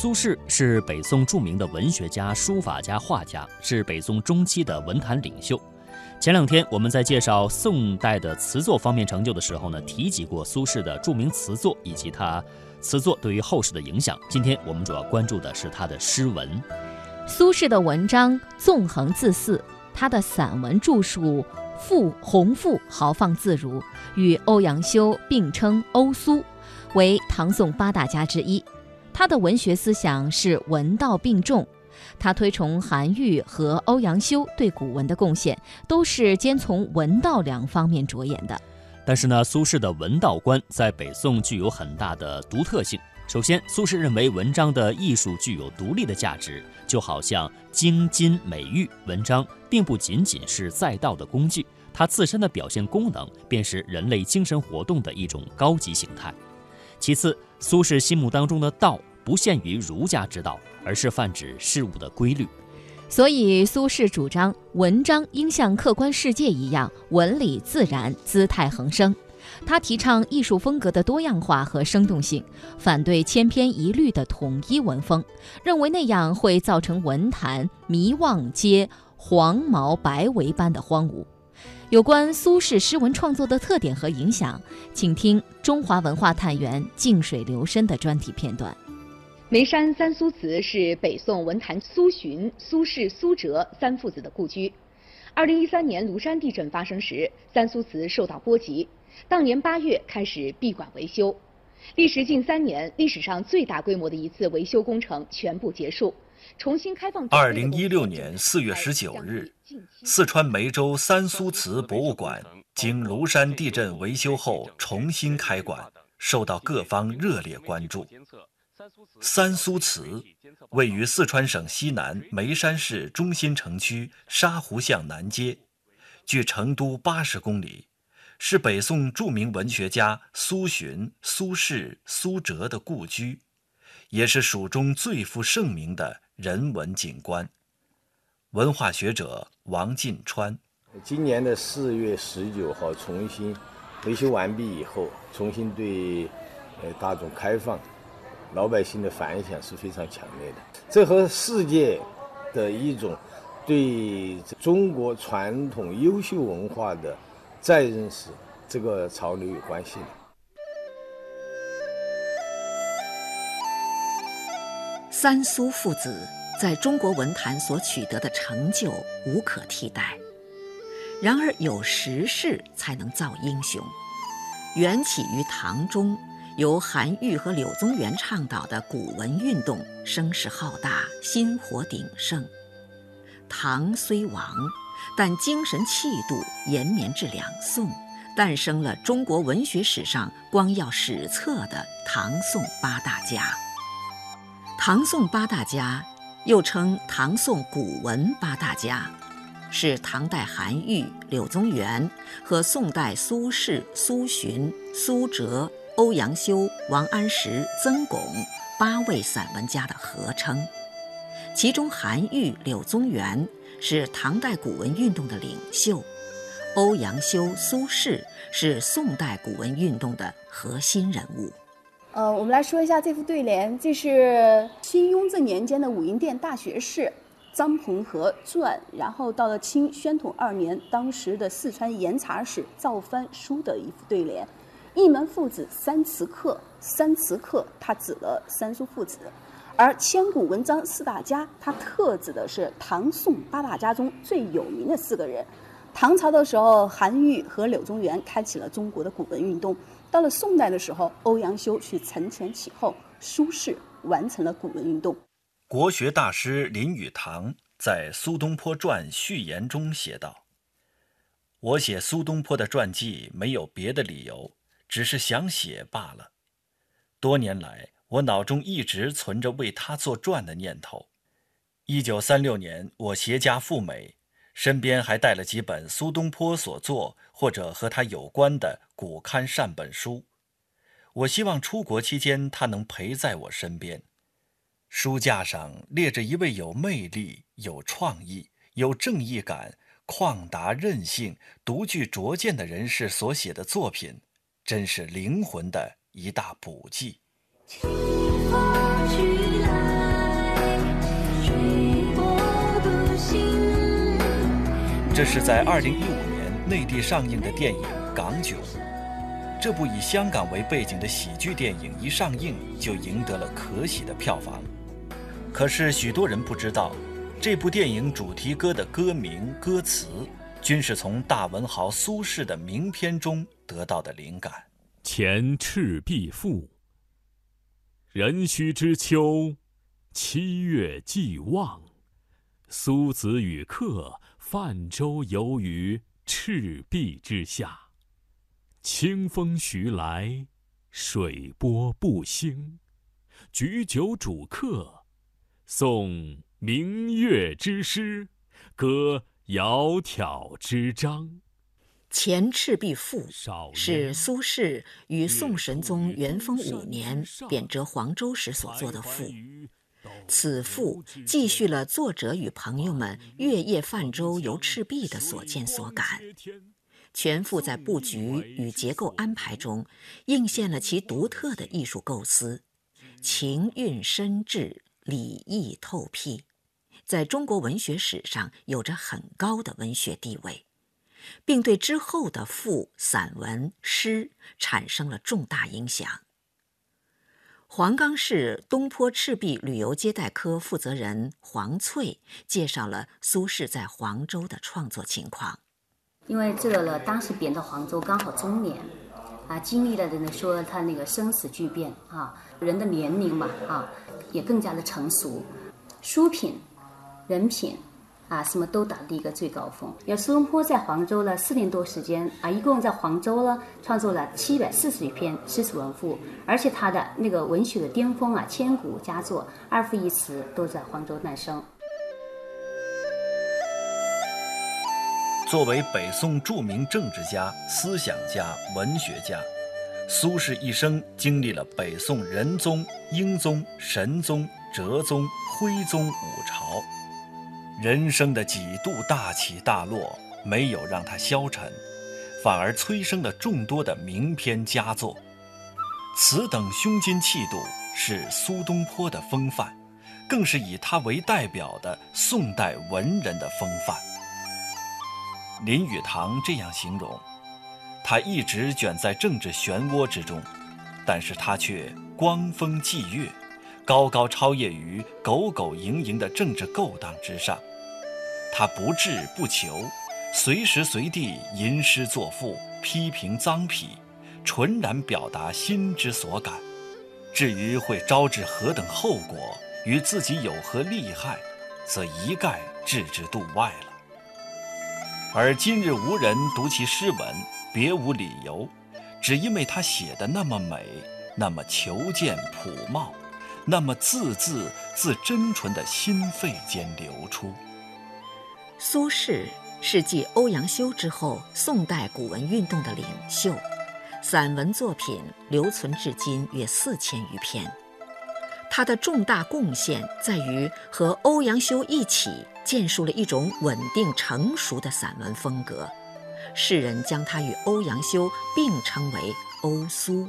苏轼是北宋著名的文学家、书法家、画家，是北宋中期的文坛领袖。前两天我们在介绍宋代的词作方面成就的时候呢，提及过苏轼的著名词作以及他词作对于后世的影响。今天我们主要关注的是他的诗文。苏轼的文章纵横恣肆，他的散文著述富宏富，豪放自如，与欧阳修并称欧苏，为唐宋八大家之一。他的文学思想是文道并重。他推崇韩愈和欧阳修对古文的贡献，都是兼从文道两方面着眼的。但是呢，苏轼的文道观在北宋具有很大的独特性。首先，苏轼认为文章的艺术具有独立的价值，就好像京津美玉，文章并不仅仅是载道的工具，它自身的表现功能便是人类精神活动的一种高级形态。其次，苏轼心目当中的道不限于儒家之道。而是泛指事物的规律，所以苏轼主张文章应像客观世界一样纹理自然、姿态横生。他提倡艺术风格的多样化和生动性，反对千篇一律的统一文风，认为那样会造成文坛迷望皆黄毛白围般的荒芜。有关苏轼诗文创作的特点和影响，请听中华文化探源静水流深的专题片段。眉山三苏祠是北宋文坛苏洵、苏轼、苏辙三父子的故居。二零一三年庐山地震发生时，三苏祠受到波及，当年八月开始闭馆维修，历时近三年，历史上最大规模的一次维修工程全部结束，重新开放。二零一六年四月十九日，四川梅州三苏祠博物馆经庐山地震维修后重新开馆，受到各方热烈关注。三苏祠位于四川省西南眉山市中心城区沙湖巷南街，距成都八十公里，是北宋著名文学家苏洵、苏轼、苏辙的故居，也是蜀中最负盛名的人文景观。文化学者王进川，今年的四月十九号重新维修完毕以后，重新对呃大众开放。老百姓的反响是非常强烈的，这和世界的一种对中国传统优秀文化的再认识这个潮流有关系的。三苏父子在中国文坛所取得的成就无可替代，然而有时势才能造英雄，缘起于唐中。由韩愈和柳宗元倡导的古文运动声势浩大，薪火鼎盛。唐虽亡，但精神气度延绵至两宋，诞生了中国文学史上光耀史册的唐宋八大家。唐宋八大家又称唐宋古文八大家，是唐代韩愈、柳宗元和宋代苏轼、苏洵、苏辙。欧阳修、王安石、曾巩八位散文家的合称，其中韩愈、柳宗元是唐代古文运动的领袖，欧阳修、苏轼是宋代古文运动的核心人物。呃，我们来说一下这副对联，这是清雍正年间的武英殿大学士张鹏和撰，然后到了清宣统二年，当时的四川盐茶使赵藩书的一副对联。一门父子三词客，三词客，他指了三叔父子；而千古文章四大家，他特指的是唐宋八大家中最有名的四个人。唐朝的时候，韩愈和柳宗元开启了中国的古文运动；到了宋代的时候，欧阳修去承前启后，苏轼完成了古文运动。国学大师林语堂在《苏东坡传》序言中写道：“我写苏东坡的传记，没有别的理由。”只是想写罢了。多年来，我脑中一直存着为他作传的念头。一九三六年，我携家赴美，身边还带了几本苏东坡所作或者和他有关的古刊善本书。我希望出国期间他能陪在我身边。书架上列着一位有魅力、有创意、有正义感、旷达任性、独具拙见的人士所写的作品。真是灵魂的一大补剂。清风去来这是在2015年内地上映的电影《港囧》。这部以香港为背景的喜剧电影一上映就赢得了可喜的票房。可是许多人不知道，这部电影主题歌的歌名、歌词，均是从大文豪苏轼的名篇中得到的灵感。前赤壁赋。壬戌之秋，七月既望，苏子与客泛舟游于赤壁之下。清风徐来，水波不兴。举酒属客，诵明月之诗，歌窈窕之章。《前赤壁赋》是苏轼于宋神宗元丰五年贬谪黄州时所作的赋。此赋记叙了作者与朋友们月夜泛舟游赤壁的所见所感。全赋在布局与结构安排中，映现了其独特的艺术构思，情韵深挚，理意透辟，在中国文学史上有着很高的文学地位，并对之后的赋、散文、诗产生了重大影响。黄冈市东坡赤壁旅游接待科负责人黄翠介绍了苏轼在黄州的创作情况。因为这个呢，当时贬到黄州刚好中年，啊，经历了的呢说他那个生死巨变啊，人的年龄嘛啊，也更加的成熟，书品、人品啊，什么都达到一个最高峰。要苏东坡在黄州呢四年多时间啊，一共在黄州呢创作了七百四十余篇诗词文赋，而且他的那个文学的巅峰啊，千古佳作《二赋一词》都在黄州诞生。作为北宋著名政治家、思想家、文学家，苏轼一生经历了北宋仁宗、英宗、神宗、哲宗、徽宗五朝，人生的几度大起大落，没有让他消沉，反而催生了众多的名篇佳作。此等胸襟气度，是苏东坡的风范，更是以他为代表的宋代文人的风范。林语堂这样形容：他一直卷在政治漩涡之中，但是他却光风霁月，高高超越于苟苟营营的政治勾当之上。他不志不求，随时随地吟诗作赋，批评脏痞，纯然表达心之所感。至于会招致何等后果，与自己有何利害，则一概置之度外了。而今日无人读其诗文，别无理由，只因为他写的那么美，那么求见朴茂，那么字字自真纯的心肺间流出。苏轼是继欧阳修之后宋代古文运动的领袖，散文作品留存至今约四千余篇。他的重大贡献在于和欧阳修一起建树了一种稳定成熟的散文风格，世人将他与欧阳修并称为“欧苏”。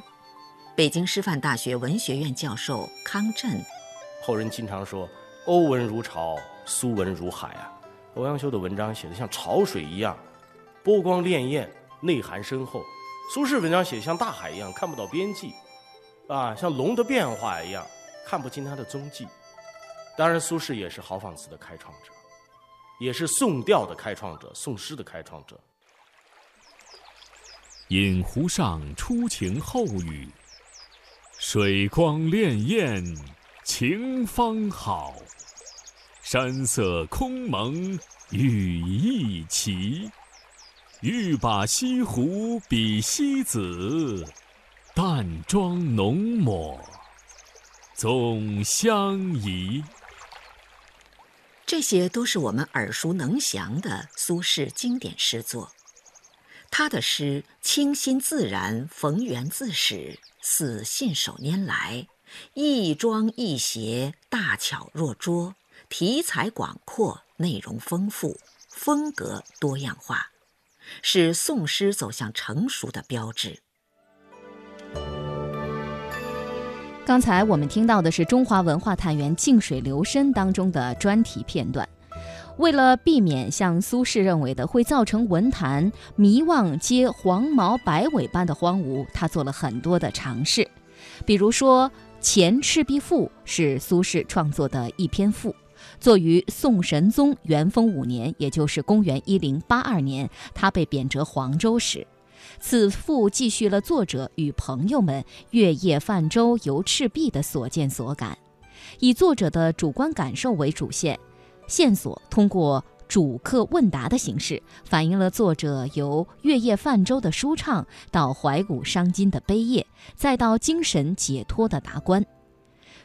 北京师范大学文学院教授康震，后人经常说“欧文如潮，苏文如海”啊。欧阳修的文章写得像潮水一样，波光潋滟，内涵深厚；苏轼文章写像大海一样，看不到边际，啊，像龙的变化一样。看不清他的踪迹。当然，苏轼也是豪放词的开创者，也是宋调的开创者，宋诗的开创者。饮湖上初晴后雨，水光潋滟晴方好。山色空蒙雨亦奇，欲把西湖比西子，淡妆浓抹。总相宜。这些都是我们耳熟能详的苏轼经典诗作。他的诗清新自然，逢源自始，似信手拈来，亦庄亦谐，大巧若拙，题材广阔，内容丰富，风格多样化，是宋诗走向成熟的标志。刚才我们听到的是《中华文化探源静水流深》当中的专题片段。为了避免像苏轼认为的会造成文坛迷望皆黄毛白尾般的荒芜，他做了很多的尝试。比如说，《前赤壁赋》是苏轼创作的一篇赋，作于宋神宗元丰五年，也就是公元一零八二年，他被贬谪黄州时。此赋记叙了作者与朋友们月夜泛舟游赤壁的所见所感，以作者的主观感受为主线，线索通过主客问答的形式，反映了作者由月夜泛舟的舒畅到怀古伤今的悲咽，再到精神解脱的达观。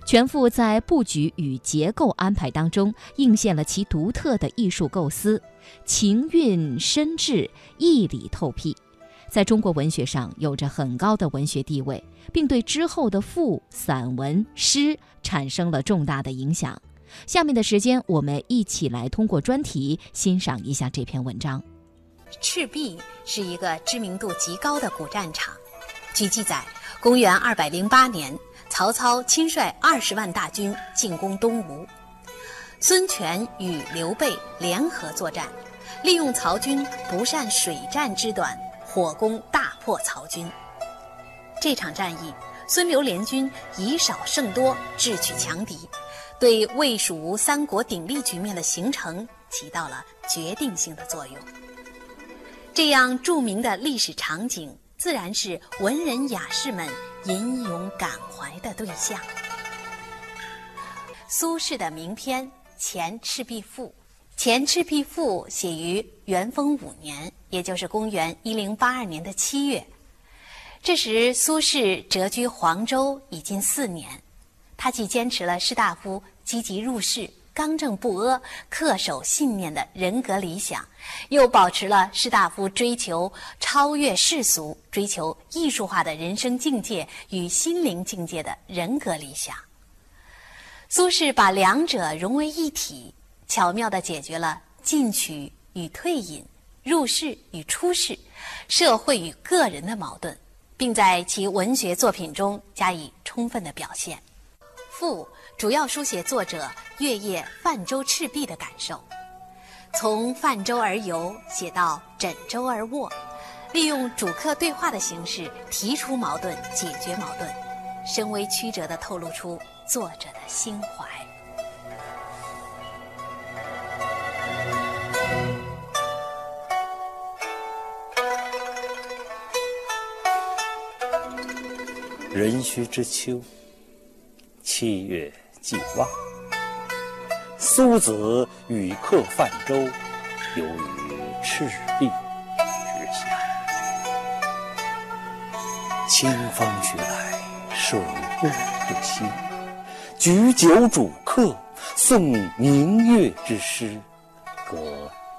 全赋在布局与结构安排当中，映现了其独特的艺术构思，情韵深挚，义理透辟。在中国文学上有着很高的文学地位，并对之后的赋、散文、诗产生了重大的影响。下面的时间，我们一起来通过专题欣赏一下这篇文章。赤壁是一个知名度极高的古战场。据记载，公元二百零八年，曹操亲率二十万大军进攻东吴，孙权与刘备联合作战，利用曹军不善水战之短。火攻大破曹军。这场战役，孙刘联军以少胜多，智取强敌，对魏蜀吴三国鼎立局面的形成起到了决定性的作用。这样著名的历史场景，自然是文人雅士们吟咏感怀的对象。苏轼的名篇《前赤壁赋》。《前赤壁赋》写于元丰五年，也就是公元一零八二年的七月。这时，苏轼谪居黄州已经四年。他既坚持了士大夫积极入仕、刚正不阿、恪守信念的人格理想，又保持了士大夫追求超越世俗、追求艺术化的人生境界与心灵境界的人格理想。苏轼把两者融为一体。巧妙地解决了进取与退隐、入世与出世、社会与个人的矛盾，并在其文学作品中加以充分的表现。赋主要书写作者月夜泛舟赤壁的感受，从泛舟而游写到枕舟而卧，利用主客对话的形式提出矛盾、解决矛盾，深微曲折地透露出作者的心怀。壬戌之秋，七月既望。苏子与客泛舟，游于赤壁之下。清风徐来，水波不兴。举酒属客，诵明月之诗，歌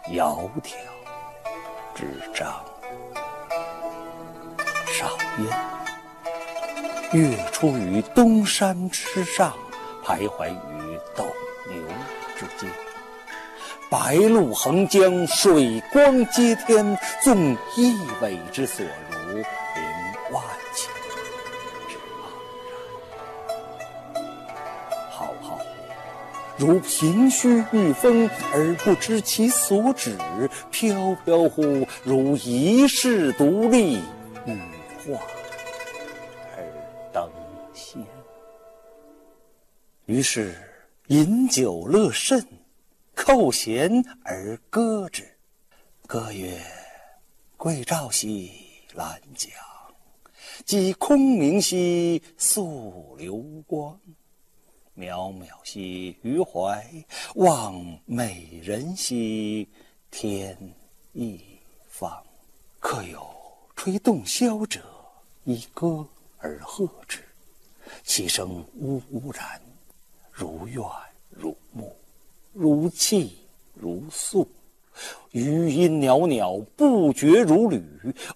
窈窕之章。少焉。月出于东山之上，徘徊于斗牛之间。白露横江，水光接天，纵一苇之所如，凌万顷之盎然。浩浩，如凭虚御风而不知其所止；飘飘乎，如遗世独立羽化而登仙。于是饮酒乐甚，扣舷而歌之。歌曰：“桂棹兮兰桨，击空明兮溯流光。渺渺兮于怀，望美人兮天一方。客有吹洞箫者，以歌而和之，其声呜呜然。”如怨如慕，如泣如诉，余音袅袅，不绝如缕。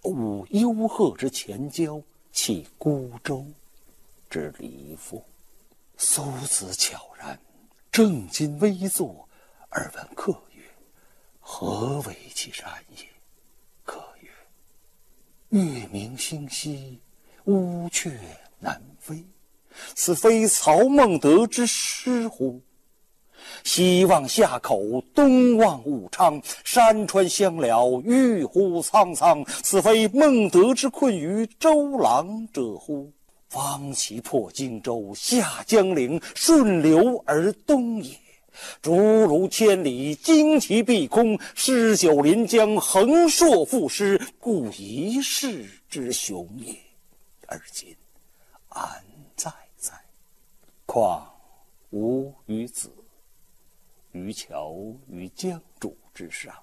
舞幽壑之潜蛟，泣孤舟之离妇。苏子悄然，正襟危坐，而问客曰：“何为其然也？”客曰：“月明星稀，乌鹊南飞。”此非曹孟德之诗乎？西望夏口，东望武昌，山川相辽，郁乎苍苍。此非孟德之困于周郎者乎？方其破荆州，下江陵，顺流而东也。逐鹿千里，旌旗蔽空，诗酒临江，横槊赋诗，故一世之雄也。而今安？况吾与子渔樵于江渚之上，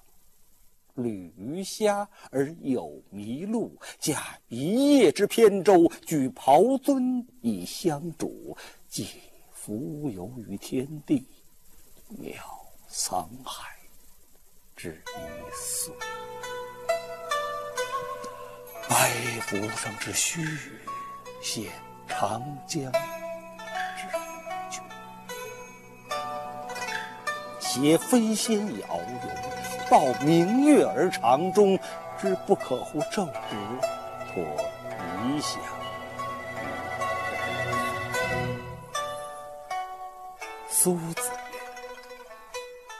侣鱼虾而友麋鹿，驾一叶之扁舟，举匏樽以相属，寄蜉蝣于天地。渺沧海之一粟，白浮上之虚，现长江挟飞仙遥游，抱明月而长终，之不可乎骤之，托遗响。苏子曰。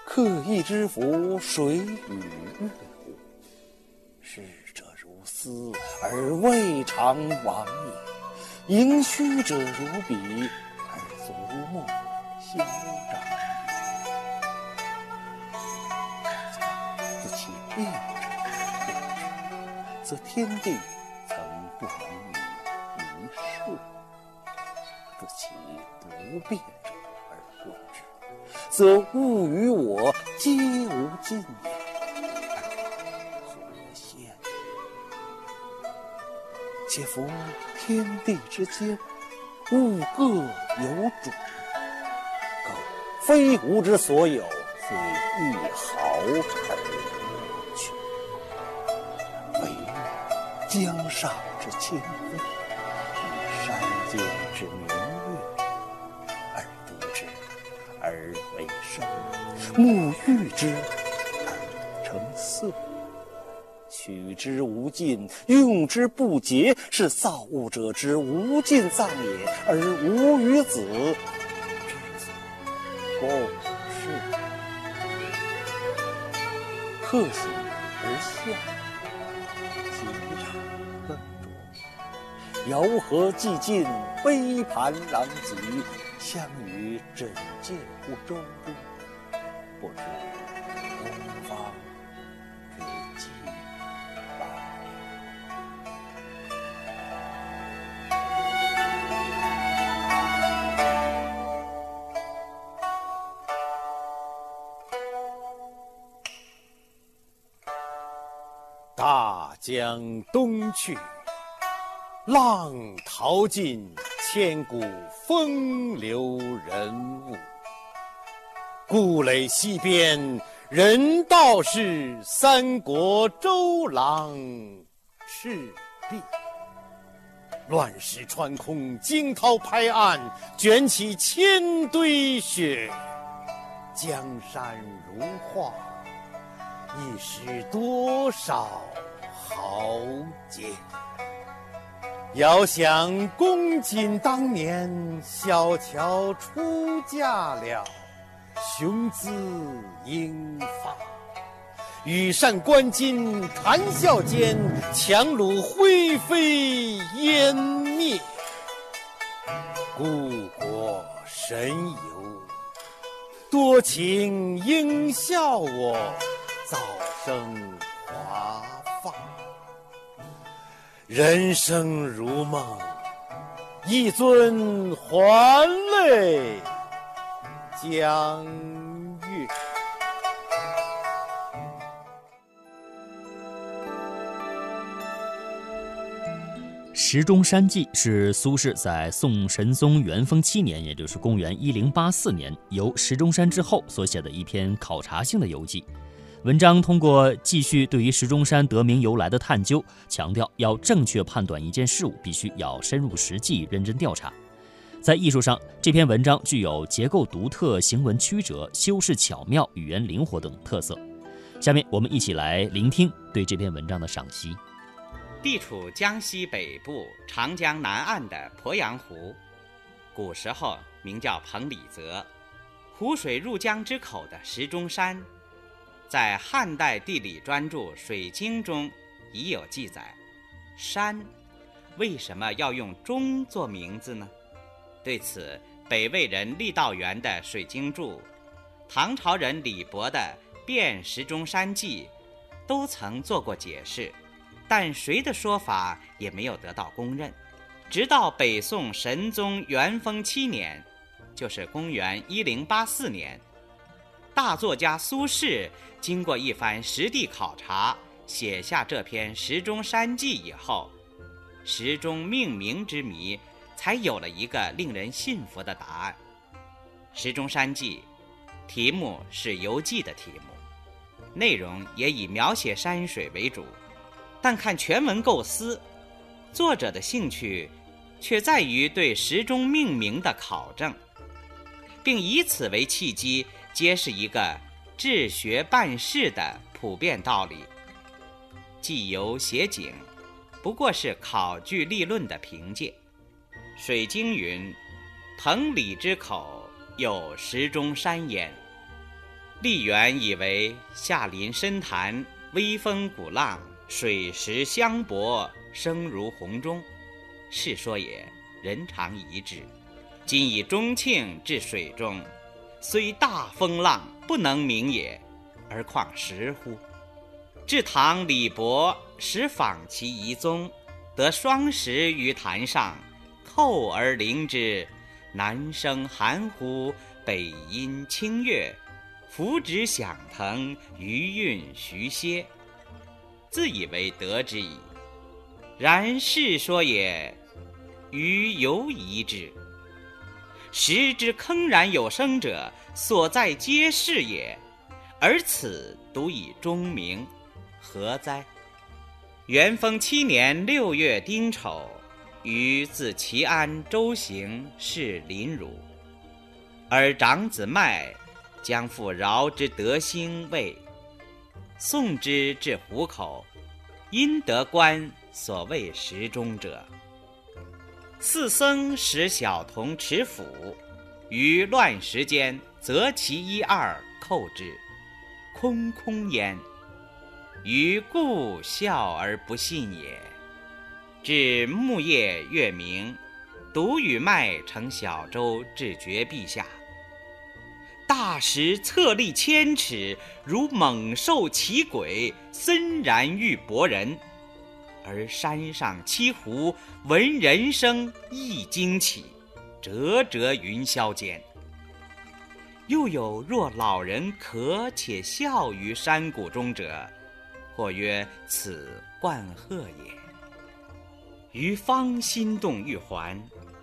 客亦知夫水与乐乎？逝者如斯而未尝往也；盈虚者如彼而足莫消长变者，则天地曾不能以一瞬；自其不变而变之。则物与我皆无尽也，何羡？且夫天地之间，物各有主，非吾之所有，虽一毫江上之清风，与山间之明。沐浴之而成色，取之无尽，用之不竭，是造物者之无尽藏也。而吾与子之共是，客喜而笑，遥何寂尽，杯盘狼藉，相与枕藉乎舟中。不知东方之既来。大江东去，浪淘尽，千古风流人物。故垒西边，人道是三国周郎赤壁。乱石穿空，惊涛拍岸，卷起千堆雪。江山如画，一时多少豪杰。遥想公瑾当年，小乔出嫁了。雄姿英发，羽扇纶巾，谈笑间，樯橹灰飞烟灭。故国神游，多情应笑我，早生华。人生如梦，一尊还酹。江月。《石钟山记》是苏轼在宋神宗元丰七年，也就是公元一零八四年游石钟山之后所写的一篇考察性的游记。文章通过继续对于石钟山得名由来的探究，强调要正确判断一件事物，必须要深入实际、认真调查。在艺术上，这篇文章具有结构独特、行文曲折、修饰巧妙、语言灵活等特色。下面我们一起来聆听对这篇文章的赏析。地处江西北部长江南岸的鄱阳湖，古时候名叫彭蠡泽，湖水入江之口的石钟山，在汉代地理专著《水经》中已有记载。山为什么要用“钟”做名字呢？对此，北魏人郦道元的《水经注》，唐朝人李博的《辨石钟山记》，都曾做过解释，但谁的说法也没有得到公认。直到北宋神宗元丰七年，就是公元一零八四年，大作家苏轼经过一番实地考察。写下这篇《石钟山记》以后，石钟命名之谜才有了一个令人信服的答案。《石钟山记》题目是游记的题目，内容也以描写山水为主，但看全文构思，作者的兴趣却在于对石钟命名的考证，并以此为契机，皆是一个治学办事的普遍道理。记游写景，不过是考据立论的凭借。《水经》云：“彭蠡之口有石钟山焉。”郦原以为下临深潭，微风鼓浪，水石相搏，声如洪钟，是说也，人常疑之。今以钟磬置水中，虽大风浪，不能鸣也，而况石乎？至唐李博始访其遗踪，得双石于潭上，扣而聆之，南声含糊，北音清越，浮止响腾，余韵徐歇，自以为得之矣。然世说也，余犹疑之。时之铿然有声者，所在皆是也，而此独以钟鸣。何哉？元丰七年六月丁丑，于自齐安周行至临汝，而长子迈将复饶之德兴卫，送之至湖口，因得官所谓时中者。四僧使小童持斧，于乱石间择其一二扣之，空空焉。余故笑而不信也。至木叶月明，独与麦乘小舟至绝壁下。大石侧立千尺，如猛兽奇鬼，森然欲搏人。而山上栖湖，闻人声亦惊起，折折云霄间。又有若老人咳且笑于山谷中者。或曰：“此冠鹤也。”于方心动欲还，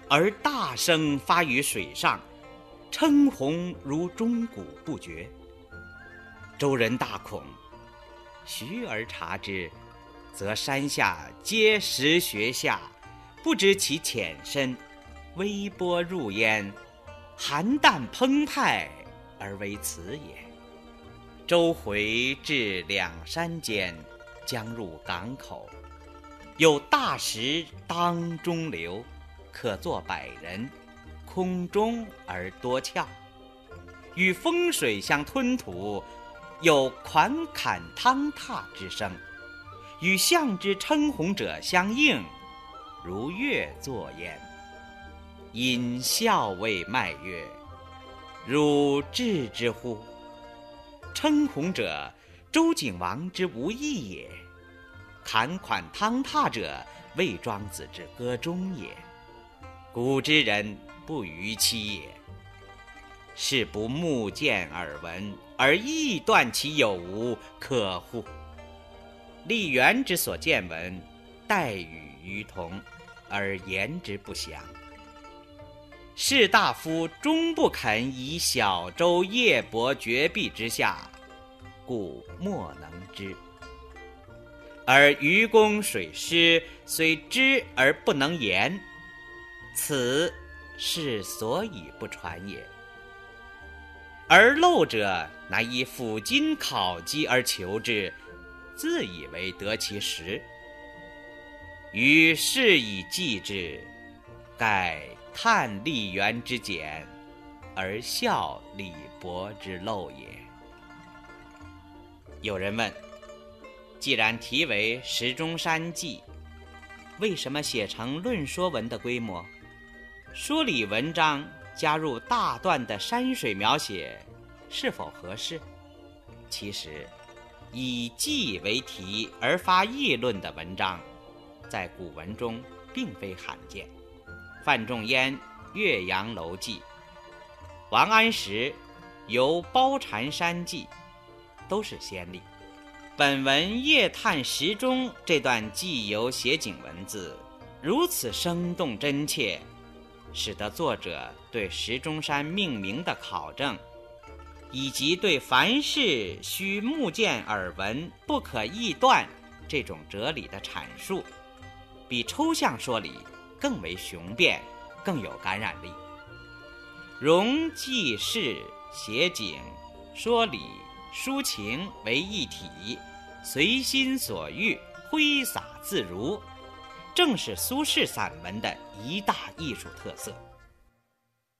而大声发于水上，称鸿如钟鼓不绝。周人大恐，徐而察之，则山下皆石穴下，不知其浅深，微波入焉，寒淡澎湃，而为此也。周回至两山间，将入港口，有大石当中流，可坐百人，空中而多峭，与风水相吞吐，有款坎汤踏之声，与象之称鸿者相应，如乐作焉。因笑谓迈曰：“汝至之乎？”称鸿者，周景王之无义也；侃款汤踏者，魏庄子之歌中也。古之人不逾期也。是不目见耳闻，而臆断其有无，可乎？立元之所见闻，待与于同，而言之不详。士大夫终不肯以小舟夜泊绝壁之下，故莫能知。而愚公水师虽知而不能言，此是所以不传也。而陋者乃以斧斤考击而求之，自以为得其实。于是以记之，盖。叹立元之简，而笑李博之陋也。有人问：既然题为《石钟山记》，为什么写成论说文的规模？说理文章加入大段的山水描写，是否合适？其实，以记为题而发议论的文章，在古文中并非罕见。范仲淹《岳阳楼记》，王安石《游褒禅山记》，都是先例。本文夜探石钟这段记游写景文字，如此生动真切。使得作者对石钟山命名的考证，以及对凡事需目见耳闻、不可臆断这种哲理的阐述，比抽象说理更为雄辩，更有感染力。融记事、写景、说理、抒情为一体，随心所欲，挥洒自如。正是苏轼散文的一大艺术特色。